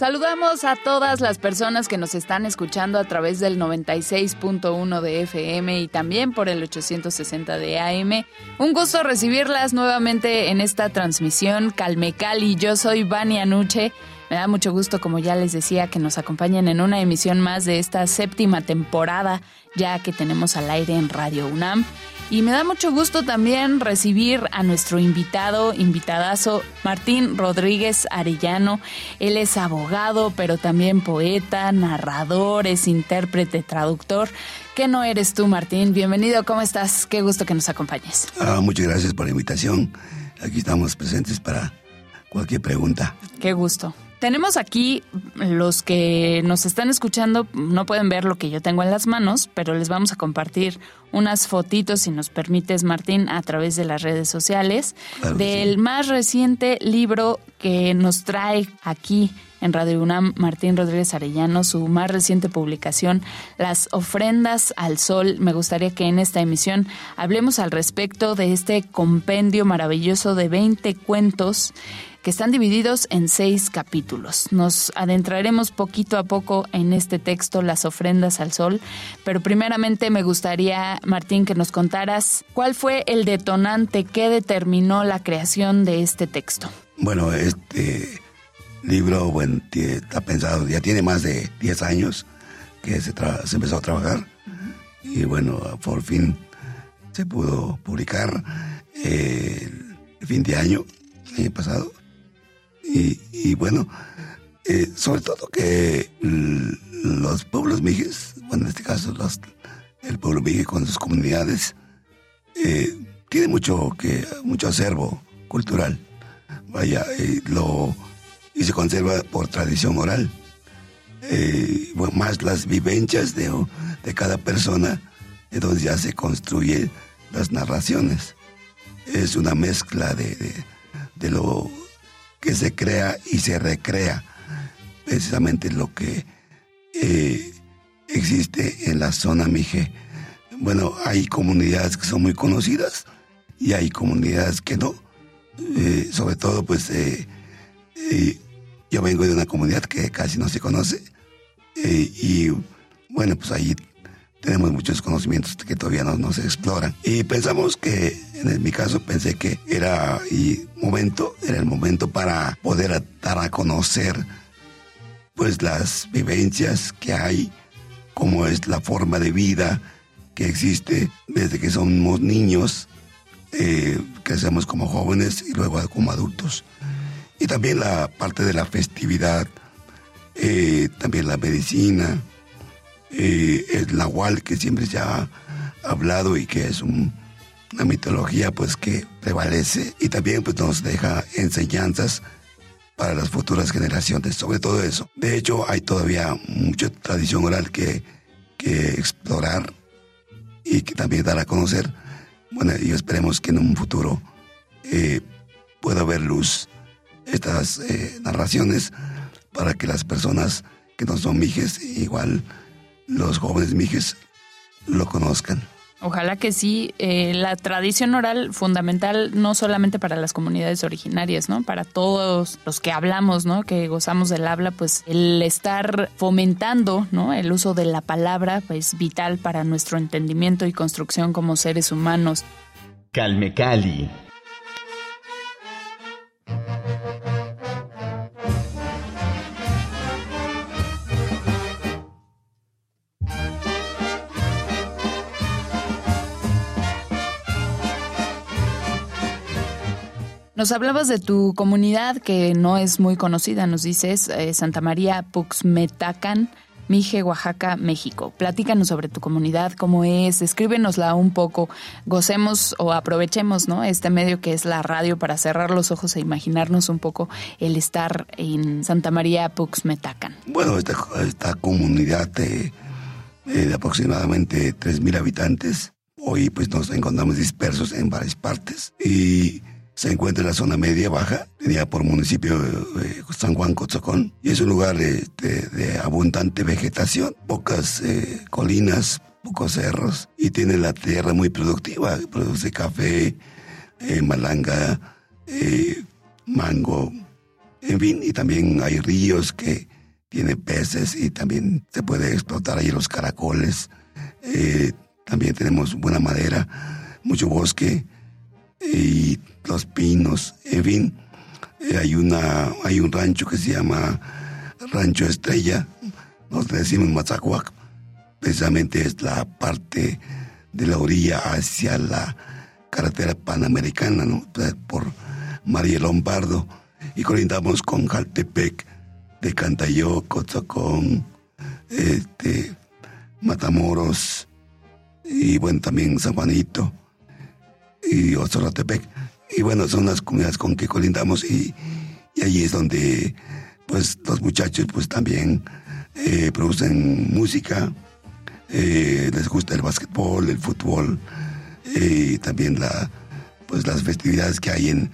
Saludamos a todas las personas que nos están escuchando a través del 96.1 de FM y también por el 860 de AM. Un gusto recibirlas nuevamente en esta transmisión Calme Cali. Yo soy Vania Nuche. Me da mucho gusto, como ya les decía, que nos acompañen en una emisión más de esta séptima temporada ya que tenemos al aire en Radio UNAM. Y me da mucho gusto también recibir a nuestro invitado, invitadazo, Martín Rodríguez Arellano. Él es abogado, pero también poeta, narrador, es intérprete, traductor. ¿Qué no eres tú, Martín? Bienvenido, ¿cómo estás? Qué gusto que nos acompañes. Ah, muchas gracias por la invitación. Aquí estamos presentes para cualquier pregunta. Qué gusto. Tenemos aquí, los que nos están escuchando no pueden ver lo que yo tengo en las manos, pero les vamos a compartir unas fotitos, si nos permites, Martín, a través de las redes sociales, del más reciente libro que nos trae aquí en Radio UNAM Martín Rodríguez Arellano, su más reciente publicación, Las ofrendas al sol. Me gustaría que en esta emisión hablemos al respecto de este compendio maravilloso de 20 cuentos que están divididos en seis capítulos. Nos adentraremos poquito a poco en este texto, Las ofrendas al sol, pero primeramente me gustaría, Martín, que nos contaras cuál fue el detonante que determinó la creación de este texto. Bueno, este libro bueno, está pensado, ya tiene más de 10 años que se, empezó a trabajar y bueno, por fin se pudo publicar eh, el fin de año, el año pasado. Y, bueno, eh, sobre todo que los pueblos mijes, bueno, en este caso el pueblo mije con sus comunidades, eh, tiene mucho, que, mucho acervo cultural. Vaya, lo, y se conserva por tradición oral. Eh, más las vivencias de, de cada persona, donde ya se construyen las narraciones. Es una mezcla de, de lo que se crea y se recrea precisamente lo que eh, existe en la zona Mije. Bueno, hay comunidades que son muy conocidas y hay comunidades que no. Eh, sobre todo, pues, eh, yo vengo de una comunidad que casi no se conoce y bueno, pues ahí tenemos muchos conocimientos que todavía no, se exploran. Y pensamos que, en mi caso, pensé que era momento, era el momento para poder dar a conocer pues las vivencias que hay, cómo es la forma de vida que existe desde que somos niños, eh, crecemos como jóvenes y luego como adultos. Y también la parte de la festividad, eh, también la medicina, eh, el Nahual, que siempre se ha hablado y que es una mitología pues que prevalece y también pues nos deja enseñanzas para las futuras generaciones, sobre todo eso. De hecho, hay todavía mucha tradición oral que, que explorar y que también dar a conocer. Bueno, y esperemos que en un futuro eh, pueda haber luz estas eh, narraciones para que las personas que no son mijes igual los jóvenes mijes lo conozcan. Ojalá que sí. Eh, la tradición oral fundamental no solamente para las comunidades originarias, ¿no? Para todos los que hablamos, ¿no? Que gozamos del habla, pues el estar fomentando, ¿no? El uso de la palabra, pues vital para nuestro entendimiento y construcción como seres humanos. Calme Cali Nos hablabas de tu comunidad que no es muy conocida, nos dices, eh, Santa María Puxmetacan. Mije, Oaxaca, México. Platícanos sobre tu comunidad, cómo es, escríbenosla un poco, gocemos o aprovechemos ¿no? este medio que es la radio para cerrar los ojos e imaginarnos un poco el estar en Santa María Puxmetacan. Bueno, esta, comunidad de, eh, de aproximadamente 3.000 habitantes, hoy pues nos encontramos dispersos en varias partes y se encuentra en la zona media baja, tenía por municipio eh, San Juan Cotzocón, y es un lugar este, de abundante vegetación, pocas eh, colinas, pocos cerros, y tiene la tierra muy productiva, produce café, eh, malanga, mango, en fin, y también hay ríos que tiene peces y también se puede explotar ahí los caracoles, también tenemos buena madera, mucho bosque, y los pinos, en fin. Eh, hay, una, hay un rancho que se llama Rancho Estrella, nos decimos Mazacuac, precisamente es la parte de la orilla hacia la carretera panamericana, ¿no? por María Lombardo, y colindamos con Jaltepec, de Cantayo, Cotzocón, este, Matamoros, y bueno, también San Juanito, y Ozoratepec. Y bueno, son las comunidades con que colindamos y, y allí es donde pues los muchachos pues también eh, producen música, eh, les gusta el básquetbol, el fútbol, y eh, también la, pues las festividades que hay en,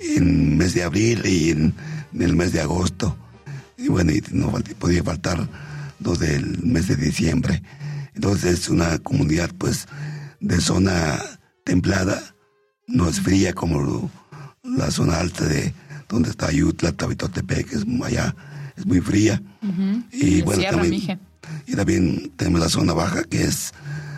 en mes de abril y en, el mes de agosto. Y bueno, y no podía faltar los del mes de diciembre. Entonces es una comunidad pues de zona templada, no es fría como la zona alta de donde está Ayutla, Tabitotepec, es allá es muy fría. Y bueno, también, y también tenemos la zona baja que es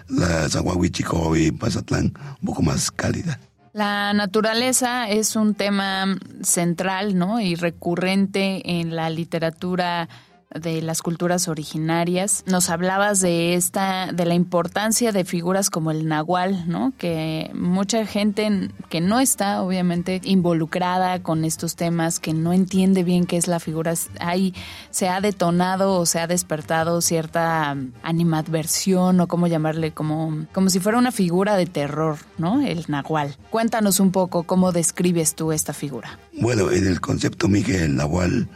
la Juan y Pazatlán, un poco más cálida. La naturaleza es un tema central, ¿no? Y recurrente en la literatura de las culturas originarias. Nos hablabas de esta, de la importancia de figuras como el nahual, ¿no? Que mucha gente que no está, obviamente, involucrada con estos temas, que no entiende bien qué es la figura, ahí se ha detonado o se ha despertado cierta animadversión o cómo llamarle, como, como si fuera una figura de terror, ¿no? El nahual. Cuéntanos un poco cómo describes tú esta figura. Bueno, en el concepto Miguel, el nahual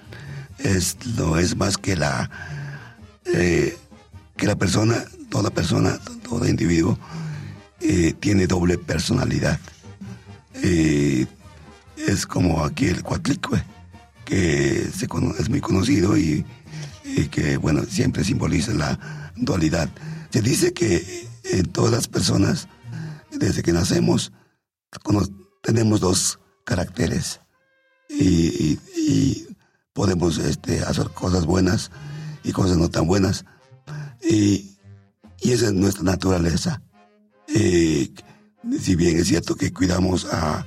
es, no es más que la, eh, que la persona, toda persona, todo individuo, eh, tiene doble personalidad. Eh, es como aquí el cuatlicue, que se es muy conocido y, que, bueno, siempre simboliza la dualidad. Se dice que en todas las personas, desde que nacemos, tenemos dos caracteres. y, podemos este, hacer cosas buenas y cosas no tan buenas. Y, esa es nuestra naturaleza. si bien es cierto que cuidamos a,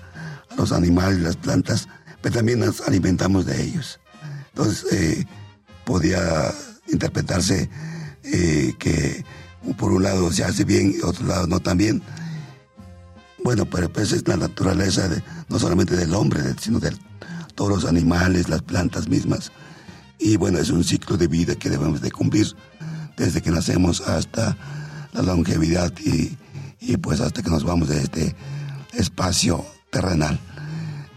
los animales y las plantas, pero también nos alimentamos de ellos. Entonces, eh, podía interpretarse eh, que por un lado se hace bien y otro lado no tan bien. Bueno, pero pues es la naturaleza de, no solamente del hombre, sino del, todos los animales, las plantas mismas. Y bueno, es un ciclo de vida que debemos de cumplir desde que nacemos hasta la longevidad y, pues hasta que nos vamos de este espacio terrenal.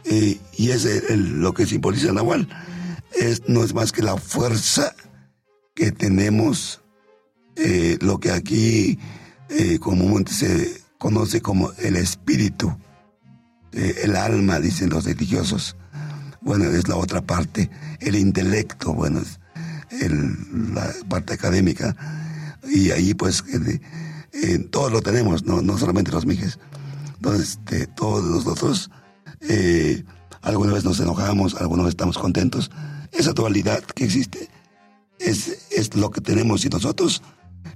y es lo que simboliza Nahual. Es, no es más que la fuerza que tenemos, eh, lo que aquí eh, comúnmente se conoce como el espíritu, eh, el alma, dicen los religiosos bueno, es la otra parte, el intelecto, bueno, es la parte académica. Y ahí pues todos lo tenemos, no, no solamente los mijes. Entonces, este, todos nosotros, eh, alguna vez nos enojamos, alguna vez estamos contentos. Esa dualidad que existe es, es lo que tenemos y nosotros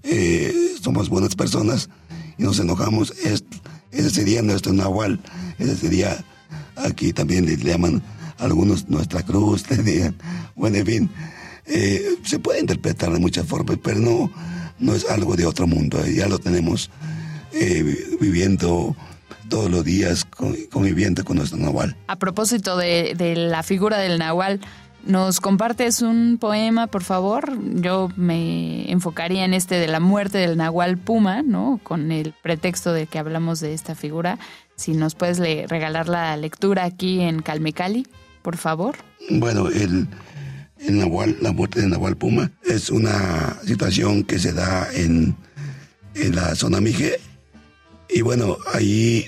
eh, somos buenas personas y nos enojamos. Es, ese sería nuestro nahual, ese sería, aquí también le llaman algunos nuestra cruz tenían, bueno, en fin, eh, se puede interpretar de muchas formas, pero no, no es algo de otro mundo, eh, ya lo tenemos eh, viviendo todos los días conviviendo con nuestro Nahual. A propósito de, de la figura del Nahual, ¿Nos compartes un poema, por favor? Yo me enfocaría en este de la muerte del Nahual Puma, ¿no? Con el pretexto de que hablamos de esta figura. Si nos puedes regalar la lectura aquí en Calmecali, por favor. Bueno, el, la muerte del Nahual Puma es una situación que se da en, la zona Mije. Y bueno, ahí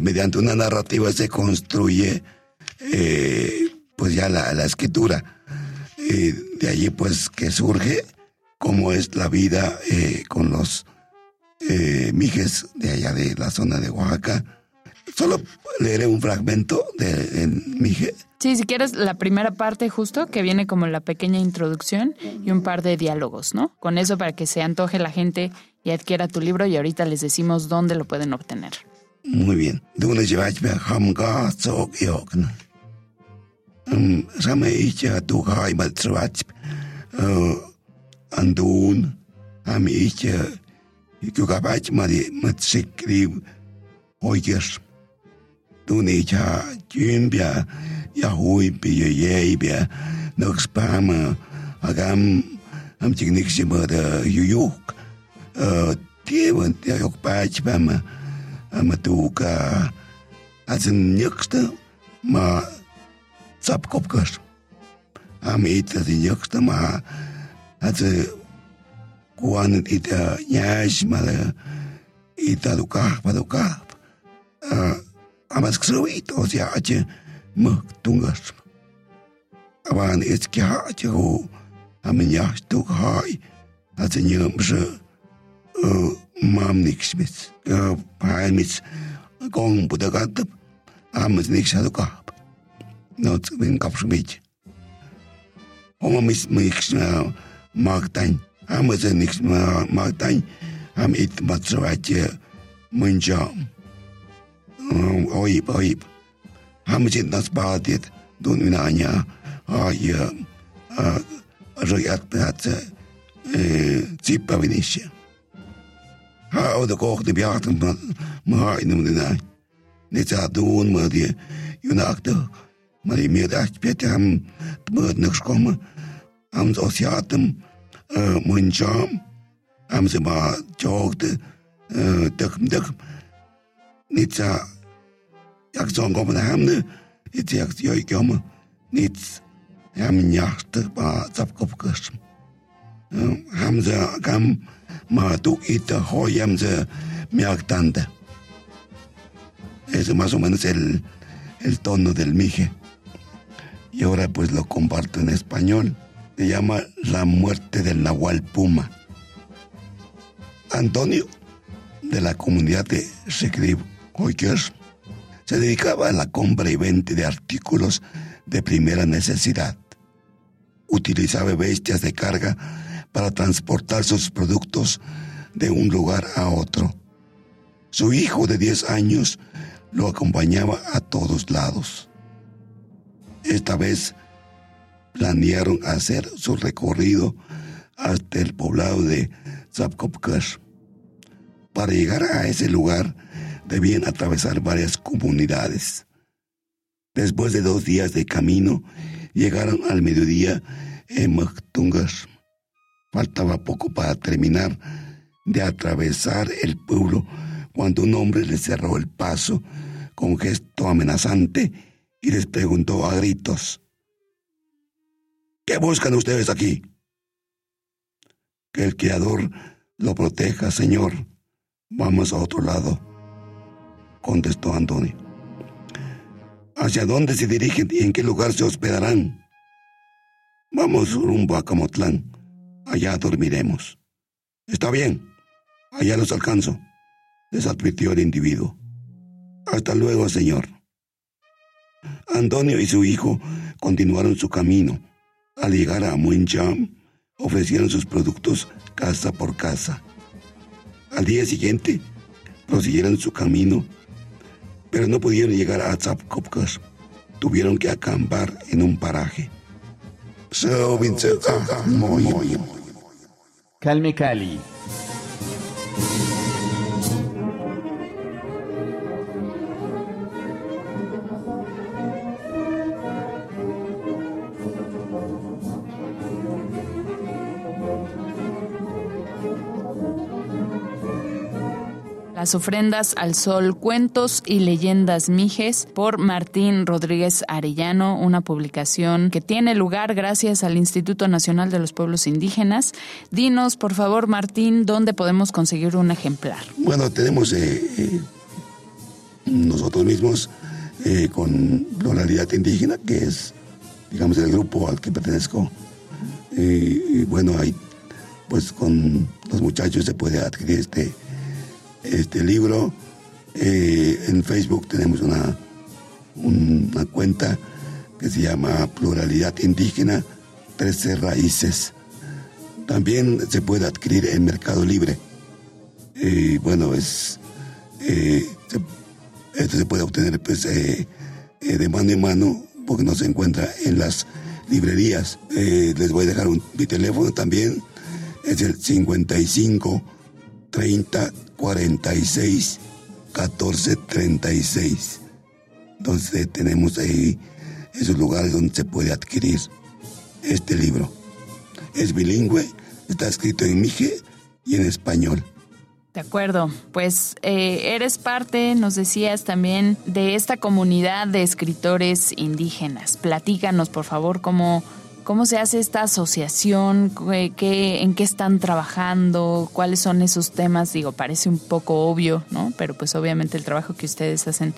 mediante una narrativa se construye eh, pues ya la, escritura. Y de allí pues que surge cómo es la vida eh, con los eh, mijes de allá de la zona de Oaxaca. Solo leeré un fragmento de Mije. Sí, si quieres la primera parte justo, que viene como la pequeña introducción y un par de diálogos, ¿no? Con eso para que se antoje la gente y adquiera tu libro y ahorita les decimos dónde lo pueden obtener. Muy bien. Andun am. 都你家军兵要会比较野一边，那个班嘛，啊，咱俺们今年什么的有有，呃，第一问要有班级班嘛，俺们都个，俺是那个的嘛，咋不搞不搞？俺们一直是那个的嘛，俺是国安的一点，伢什么的，一点都搞不都搞，啊。aber es gesagt, dass ich o zi ace mă tungaș. Aban es ki ace ho am nyaș tu hai ace nyam jă mam nix mis hai mis gong bu de gatap am nix adu cap. No ts vin cap shumich. Om mis nix magtani am nix magtani am it matsvace mângeam ayıp ayıp. Hamıcın nas bağdet don inanya ay rıyat bıhat zip e, babinişe. Ha o da koktu bir hatım mı inum dina. Ne çadun mı diye yunaktı. Mari mir da spete ham mırdnık şkomu. Ham sosyatım mınçam. Ham zıma çoğuktu. Dıkım dıkım. Ne çadun Es más o menos el, el tono del mije y ahora pues lo comparto en español. Se llama La muerte del Nahual Puma. Antonio, de la comunidad de Secrib Hoykers, se dedicaba a la compra y venta de artículos de primera necesidad. Utilizaba bestias de carga para transportar sus productos de un lugar a otro. Su hijo de 10 años lo acompañaba a todos lados. Esta vez planearon hacer su recorrido hasta el poblado de Zapkopkash. Para llegar a ese lugar debían atravesar varias comunidades. Después de dos días de camino, llegaron al mediodía en Maktungas. Faltaba poco para terminar de atravesar el pueblo cuando un hombre le cerró el paso con gesto amenazante y les preguntó a gritos, ¿qué buscan ustedes aquí? Que el Creador lo proteja, Señor. Vamos a otro lado, contestó Antonio. ¿Hacia dónde se dirigen y en qué lugar se hospedarán? Vamos rumbo a Camotlán. Allá dormiremos. Está bien. Allá los alcanzo, les advirtió el individuo. Hasta luego, señor. Antonio y su hijo continuaron su camino. Al llegar a Muencham, ofrecieron sus productos casa por casa. Al día siguiente, prosiguieron su camino, pero no pudieron llegar a Zapkopkas. Tuvieron que acampar en un paraje. Calme Cali. Las ofrendas al sol, cuentos y leyendas mijes por Martín Rodríguez Arellano, una publicación que tiene lugar gracias al Instituto Nacional de los Pueblos Indígenas. Dinos, por favor, Martín, ¿dónde podemos conseguir un ejemplar? Bueno, tenemos eh, eh, nosotros mismos eh, con Pluralidad Indígena, que es, digamos, el grupo al que pertenezco. y bueno, hay pues con los muchachos se puede adquirir este, este libro. Eh, en Facebook tenemos una, una cuenta que se llama Pluralidad Indígena, 13 Raíces. También se puede adquirir en Mercado Libre. Y bueno, es, eh, esto se puede obtener pues, eh, de mano en mano porque no se encuentra en las librerías. les voy a dejar mi teléfono también es el 55 30 46 14 36. Entonces tenemos ahí esos lugares donde se puede adquirir este libro. Es bilingüe, está escrito en mije y en español. De acuerdo, pues eh, eres parte, nos decías también, de esta comunidad de escritores indígenas. Platícanos, por favor, cómo, ¿Cómo se hace esta asociación? ¿Qué, ¿En qué están trabajando? ¿Cuáles son esos temas? Digo, parece un poco obvio, ¿no? Pero pues obviamente el trabajo que ustedes hacen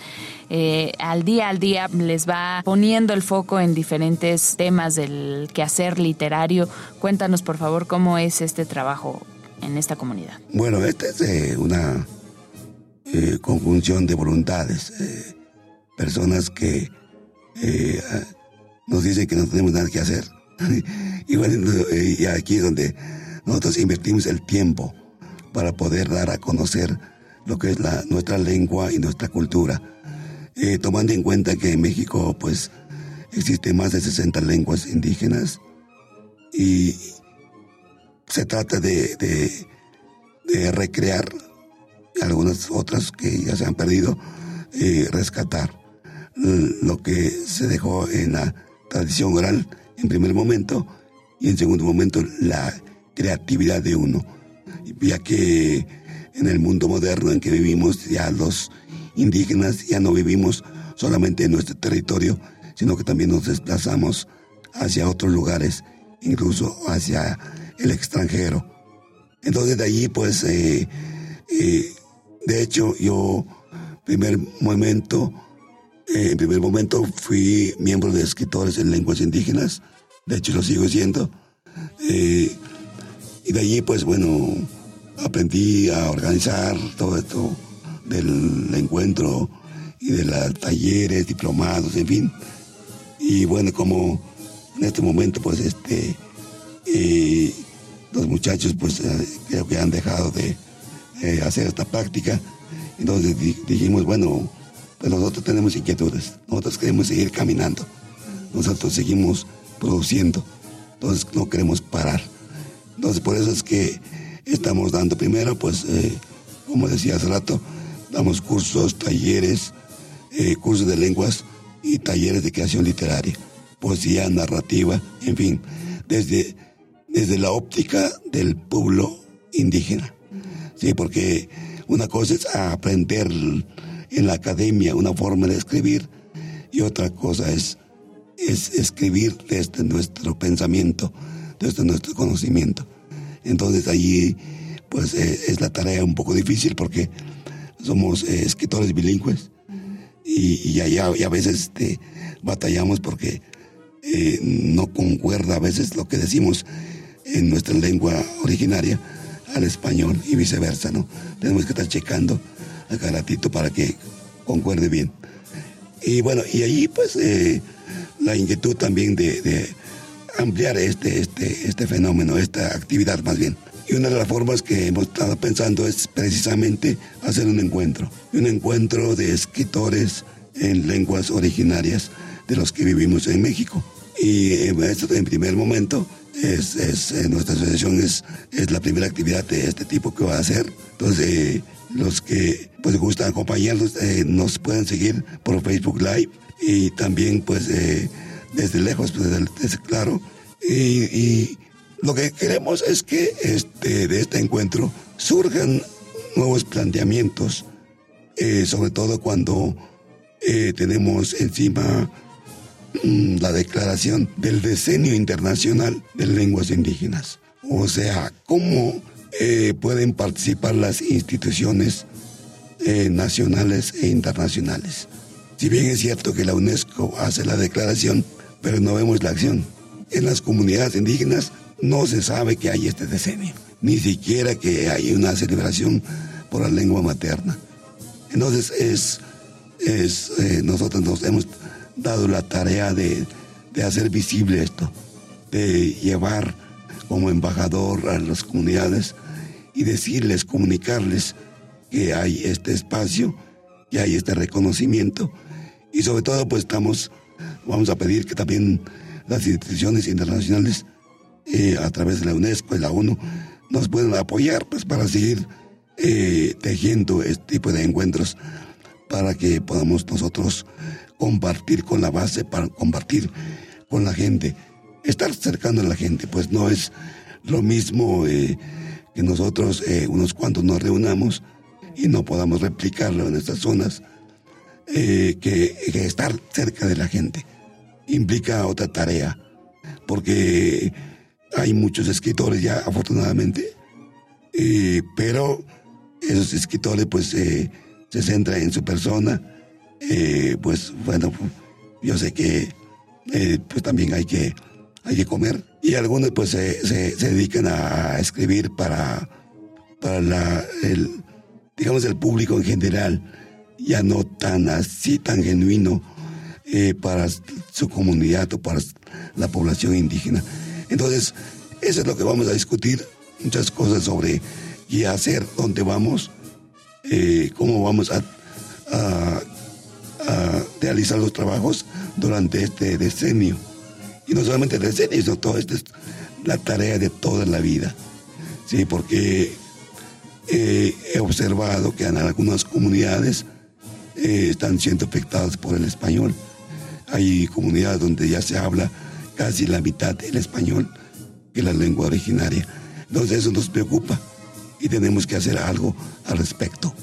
eh, al día al día les va poniendo el foco en diferentes temas del quehacer literario. Cuéntanos, por favor, cómo es este trabajo en esta comunidad. Bueno, esta es eh, una eh, conjunción de voluntades. personas que nos dicen que no tenemos nada que hacer y bueno, y aquí es donde nosotros invertimos el tiempo para poder dar a conocer lo que es la, nuestra lengua y nuestra cultura. Eh, tomando en cuenta que en México pues existen más de 60 lenguas indígenas y se trata de, de, recrear algunas otras que ya se han perdido, eh, rescatar lo que se dejó en la tradición oral en primer momento y en segundo momento la creatividad de uno, ya que en el mundo moderno en que vivimos ya los indígenas ya no vivimos solamente en nuestro territorio, sino que también nos desplazamos hacia otros lugares, incluso hacia el extranjero. Entonces de allí pues, eh, eh, de hecho yo, primer momento, en primer momento fui miembro de escritores en lenguas indígenas, de hecho lo sigo siendo. Eh, y de allí, pues bueno, aprendí a organizar todo esto del encuentro y de los talleres, diplomados, en fin. Y bueno, como en este momento, pues este, eh, los muchachos, pues creo que han dejado de hacer esta práctica. Entonces dijimos, bueno, pues nosotros tenemos inquietudes, nosotros queremos seguir caminando, nosotros seguimos produciendo, entonces no queremos parar. Entonces por eso es que estamos dando primero, pues eh, como decía hace rato, damos cursos, talleres, eh, cursos de lenguas y talleres de creación literaria, poesía, narrativa, en fin, desde, desde la óptica del pueblo indígena. Sí, porque una cosa es aprender en la academia una forma de escribir y otra cosa es, es escribir desde nuestro pensamiento, desde nuestro conocimiento. Entonces allí pues eh, es la tarea un poco difícil porque somos eh, escritores bilingües y, y, a veces este, batallamos porque eh, no concuerda a veces lo que decimos en nuestra lengua originaria al español y viceversa, ¿no? Tenemos que estar checando a ratito para que concuerde bien. Y bueno, y ahí pues eh, la inquietud también de, ampliar este, este, este fenómeno, esta actividad más bien. Y una de las formas que hemos estado pensando es precisamente hacer un encuentro, un encuentro de escritores en lenguas originarias de los que vivimos en México. Y esto en primer momento es, es nuestra asociación es, es la primera actividad de este tipo que va a hacer. Entonces, los que pues gustan acompañarnos eh, nos pueden seguir por Facebook Live y también pues eh, desde lejos, pues, desde, claro. Y, lo que queremos es que este, de este encuentro surjan nuevos planteamientos, eh, sobre todo cuando tenemos encima mm, la declaración del Decenio Internacional de Lenguas Indígenas. O sea, cómo eh, pueden participar las instituciones nacionales e internacionales. Si bien es cierto que la UNESCO hace la declaración, pero no vemos la acción. En las comunidades indígenas no se sabe que hay este decenio, ni siquiera que hay una celebración por la lengua materna. Entonces es, es eh, nosotros nos hemos dado la tarea de, de hacer visible esto, de llevar como embajador a las comunidades y decirles, comunicarles que hay este espacio, que hay este reconocimiento. Y sobre todo pues estamos, vamos a pedir que también las instituciones internacionales eh, a través de la UNESCO y la ONU nos puedan apoyar pues para seguir eh, tejiendo este tipo de encuentros para que podamos nosotros compartir con la base, para compartir con la gente, estar cercano a la gente, pues no es lo mismo eh, que nosotros eh, unos cuantos nos reunamos y no podamos replicarlo en estas zonas, que, que, estar cerca de la gente implica otra tarea, porque hay muchos escritores ya afortunadamente, pero esos escritores pues eh, se centran en su persona, eh, pues bueno, yo sé que eh, pues también hay que, hay que comer y algunos pues se, se, dedican a escribir para, para la, el, digamos el público en general, ya no tan así, tan genuino para su comunidad o para la población indígena. Entonces, eso es lo que vamos a discutir, muchas cosas sobre y hacer dónde vamos, eh, cómo vamos a, realizar los trabajos durante este decenio. Y no solamente decenio, sino todo esto es la tarea de toda la vida. Sí, porque eh, he observado que en algunas comunidades eh, están siendo afectadas por el español. Hay comunidades donde ya se habla casi la mitad del español que la lengua originaria. Entonces eso nos preocupa y tenemos que hacer algo al respecto.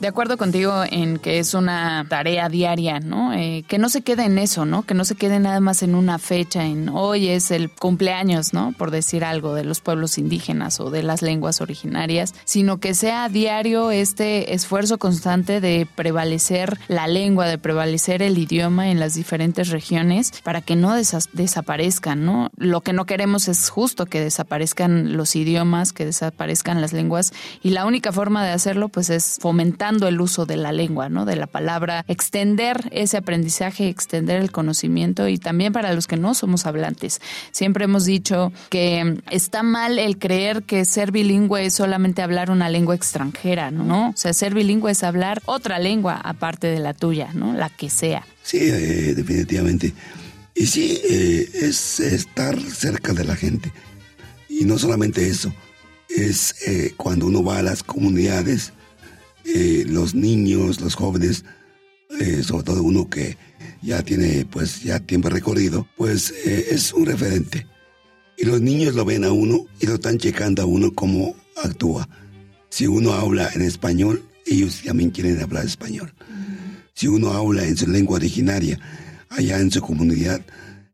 De acuerdo contigo en que es una tarea diaria, ¿no? Eh, que no se quede en eso, ¿no? Que no se quede nada más en una fecha, en hoy es el cumpleaños, ¿no? Por decir algo de los pueblos indígenas o de las lenguas originarias, sino que sea diario este esfuerzo constante de prevalecer la lengua, de prevalecer el idioma en las diferentes regiones para que no desaparezcan, ¿no? Lo que no queremos es justo que desaparezcan los idiomas, que desaparezcan las lenguas y la única forma de hacerlo pues es fomentar el uso de la lengua, ¿no? De la palabra, extender ese aprendizaje, extender el conocimiento y también para los que no somos hablantes. Siempre hemos dicho que está mal el creer que ser bilingüe es solamente hablar una lengua extranjera, ¿no? O sea, ser bilingüe es hablar otra lengua aparte de la tuya, ¿no? La que sea. Sí, eh, definitivamente. Y sí, eh, es estar cerca de la gente. Y no solamente eso, es eh, cuando uno va a las comunidades, eh, los niños, los jóvenes, eh, sobre todo uno que ya tiene pues ya tiempo recorrido, pues eh, es un referente. Y los niños lo ven a uno y lo están checando a uno cómo actúa. Si uno habla en español, ellos también quieren hablar español. Si uno habla en su lengua originaria, allá en su comunidad,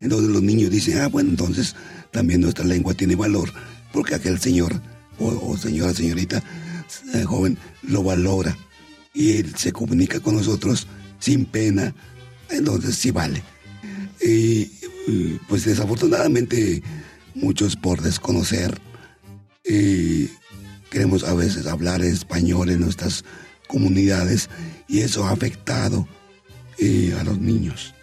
entonces los niños dicen, ah, bueno, entonces también nuestra lengua tiene valor, porque aquel señor o, o señora, señorita, joven lo valora y él se comunica con nosotros sin pena, entonces sí vale. Y pues desafortunadamente muchos por desconocer queremos a veces hablar español en nuestras comunidades y eso ha afectado a los niños.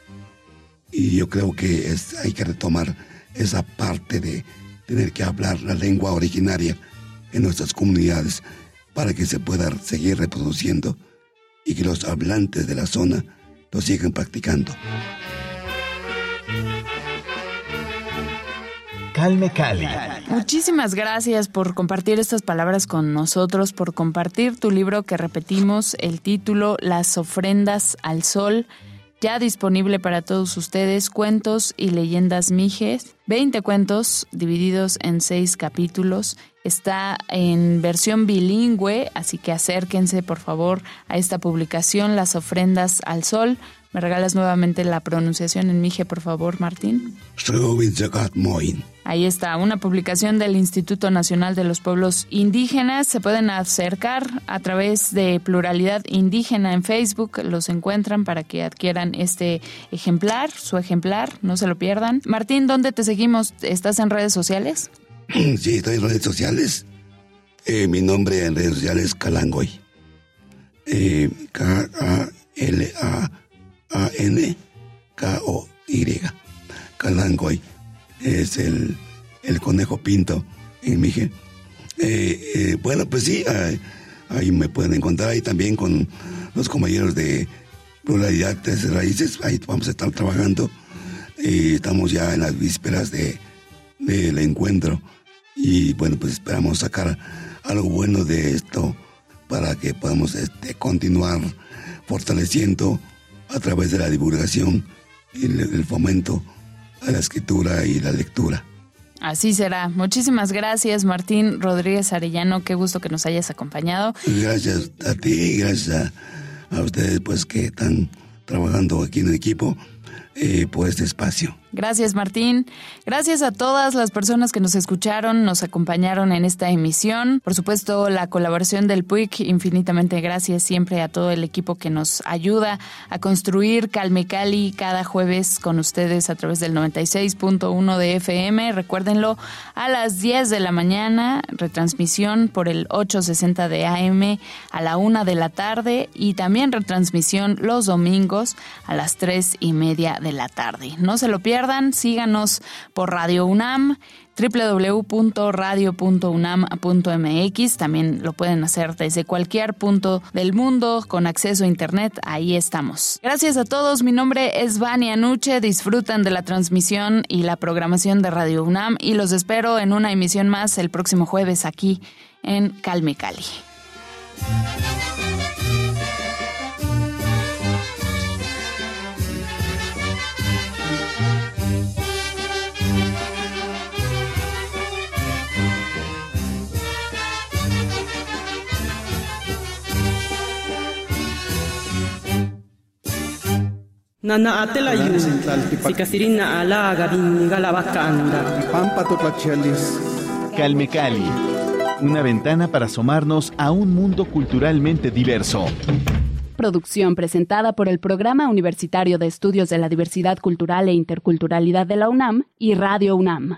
Y yo creo que hay que retomar esa parte de tener que hablar la lengua originaria en nuestras comunidades para que se pueda seguir reproduciendo y que los hablantes de la zona lo sigan practicando. Calme Cali. Muchísimas gracias por compartir estas palabras con nosotros, por compartir tu libro que repetimos, el título Las ofrendas al sol ya disponible para todos ustedes, cuentos y leyendas mijes, 20 cuentos divididos en 6 capítulos. Está en versión bilingüe, así que acérquense por favor a esta publicación, Las ofrendas al sol. ¿Me regalas nuevamente la pronunciación en Mije, por favor, Martín? Ahí está, una publicación del Instituto Nacional de los Pueblos Indígenas. Se pueden acercar a través de Pluralidad Indígena en Facebook. Los encuentran para que adquieran este ejemplar, su ejemplar, no se lo pierdan. Martín, ¿dónde te seguimos? ¿Estás en redes sociales? Sí, estoy en redes sociales. Eh, mi nombre en redes sociales es Calangoy. Eh, K-A-L-A. A-N-K-O-Y. Calangoy. Es el, el conejo pinto en Mije. Eh, eh, bueno, pues sí, ahí, me pueden encontrar ahí también con los compañeros de Pluralidad de Raíces. Ahí vamos a estar trabajando. y estamos ya en las vísperas de, del encuentro. Y bueno, pues esperamos sacar algo bueno de esto para que podamos este, continuar fortaleciendo a través de la divulgación y el, fomento a la escritura y la lectura. Así será. Muchísimas gracias, Martín Rodríguez Arellano. Qué gusto que nos hayas acompañado. Gracias a ti, gracias a, a ustedes, pues, que están trabajando aquí en el equipo eh, por este espacio. Gracias, Martín. Gracias a todas las personas que nos escucharon, nos acompañaron en esta emisión. Por supuesto, la colaboración del PUIC, infinitamente gracias siempre a todo el equipo que nos ayuda a construir Calme Cali cada jueves con ustedes a través del 96.1 de FM. Recuérdenlo, a las 10 de la mañana, retransmisión por el 860 de AM a la 1 de la tarde y también retransmisión los domingos a las 3 y media de la tarde. No se lo pierdan síganos por Radio UNAM www.radio.unam.mx. También lo pueden hacer desde cualquier punto del mundo con acceso a Internet. Ahí estamos. Gracias a todos. Mi nombre es Vania Nuche. Disfrutan de la transmisión y la programación de Radio UNAM y los espero en una emisión más el próximo jueves aquí en Calme Cali. Nana atela yu, sikasirina alaga galabacanda. Pampa Calme Cali, una ventana para asomarnos a un mundo culturalmente diverso. Producción presentada por el Programa Universitario de Estudios de la Diversidad Cultural e Interculturalidad de la UNAM y Radio UNAM.